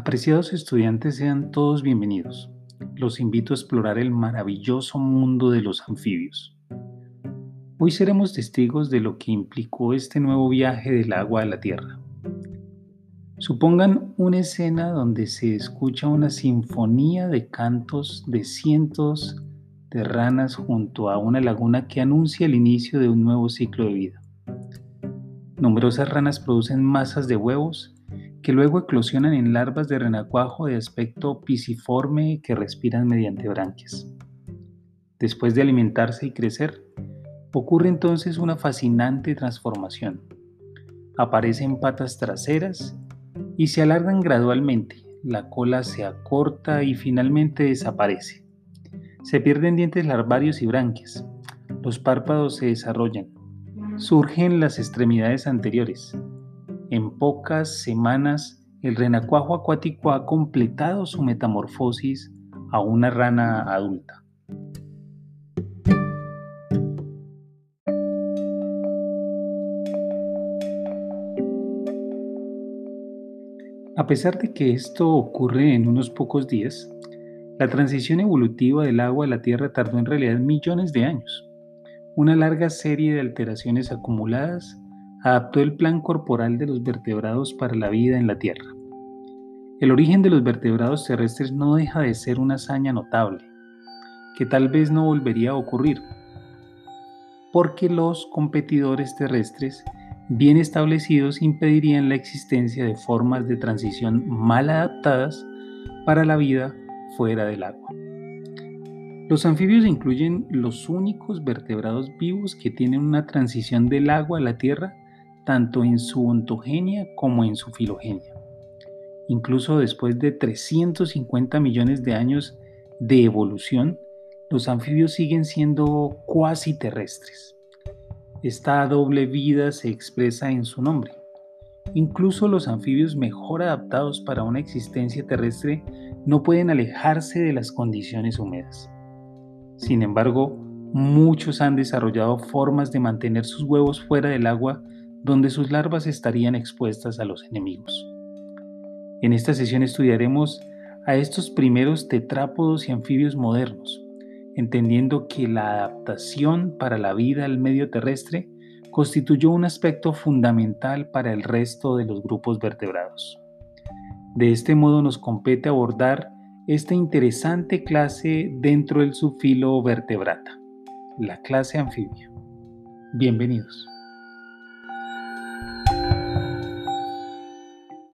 Apreciados estudiantes, sean todos bienvenidos. Los invito a explorar el maravilloso mundo de los anfibios. Hoy seremos testigos de lo que implicó este nuevo viaje del agua a la tierra. Supongan una escena donde se escucha una sinfonía de cantos de cientos de ranas junto a una laguna que anuncia el inicio de un nuevo ciclo de vida. Numerosas ranas producen masas de huevos que luego eclosionan en larvas de renacuajo de aspecto pisiforme que respiran mediante branquias. Después de alimentarse y crecer, ocurre entonces una fascinante transformación. Aparecen patas traseras y se alargan gradualmente, la cola se acorta y finalmente desaparece. Se pierden dientes larvarios y branquias. Los párpados se desarrollan. Surgen las extremidades anteriores. En pocas semanas, el renacuajo acuático ha completado su metamorfosis a una rana adulta. A pesar de que esto ocurre en unos pocos días, la transición evolutiva del agua a la Tierra tardó en realidad millones de años. Una larga serie de alteraciones acumuladas adaptó el plan corporal de los vertebrados para la vida en la Tierra. El origen de los vertebrados terrestres no deja de ser una hazaña notable, que tal vez no volvería a ocurrir, porque los competidores terrestres bien establecidos impedirían la existencia de formas de transición mal adaptadas para la vida fuera del agua. Los anfibios incluyen los únicos vertebrados vivos que tienen una transición del agua a la tierra tanto en su ontogenia como en su filogenia. Incluso después de 350 millones de años de evolución, los anfibios siguen siendo cuasi terrestres. Esta doble vida se expresa en su nombre. Incluso los anfibios mejor adaptados para una existencia terrestre no pueden alejarse de las condiciones húmedas. Sin embargo, muchos han desarrollado formas de mantener sus huevos fuera del agua donde sus larvas estarían expuestas a los enemigos. En esta sesión estudiaremos a estos primeros tetrápodos y anfibios modernos, entendiendo que la adaptación para la vida al medio terrestre constituyó un aspecto fundamental para el resto de los grupos vertebrados. De este modo nos compete abordar esta interesante clase dentro del subfilo vertebrata, la clase anfibia. Bienvenidos.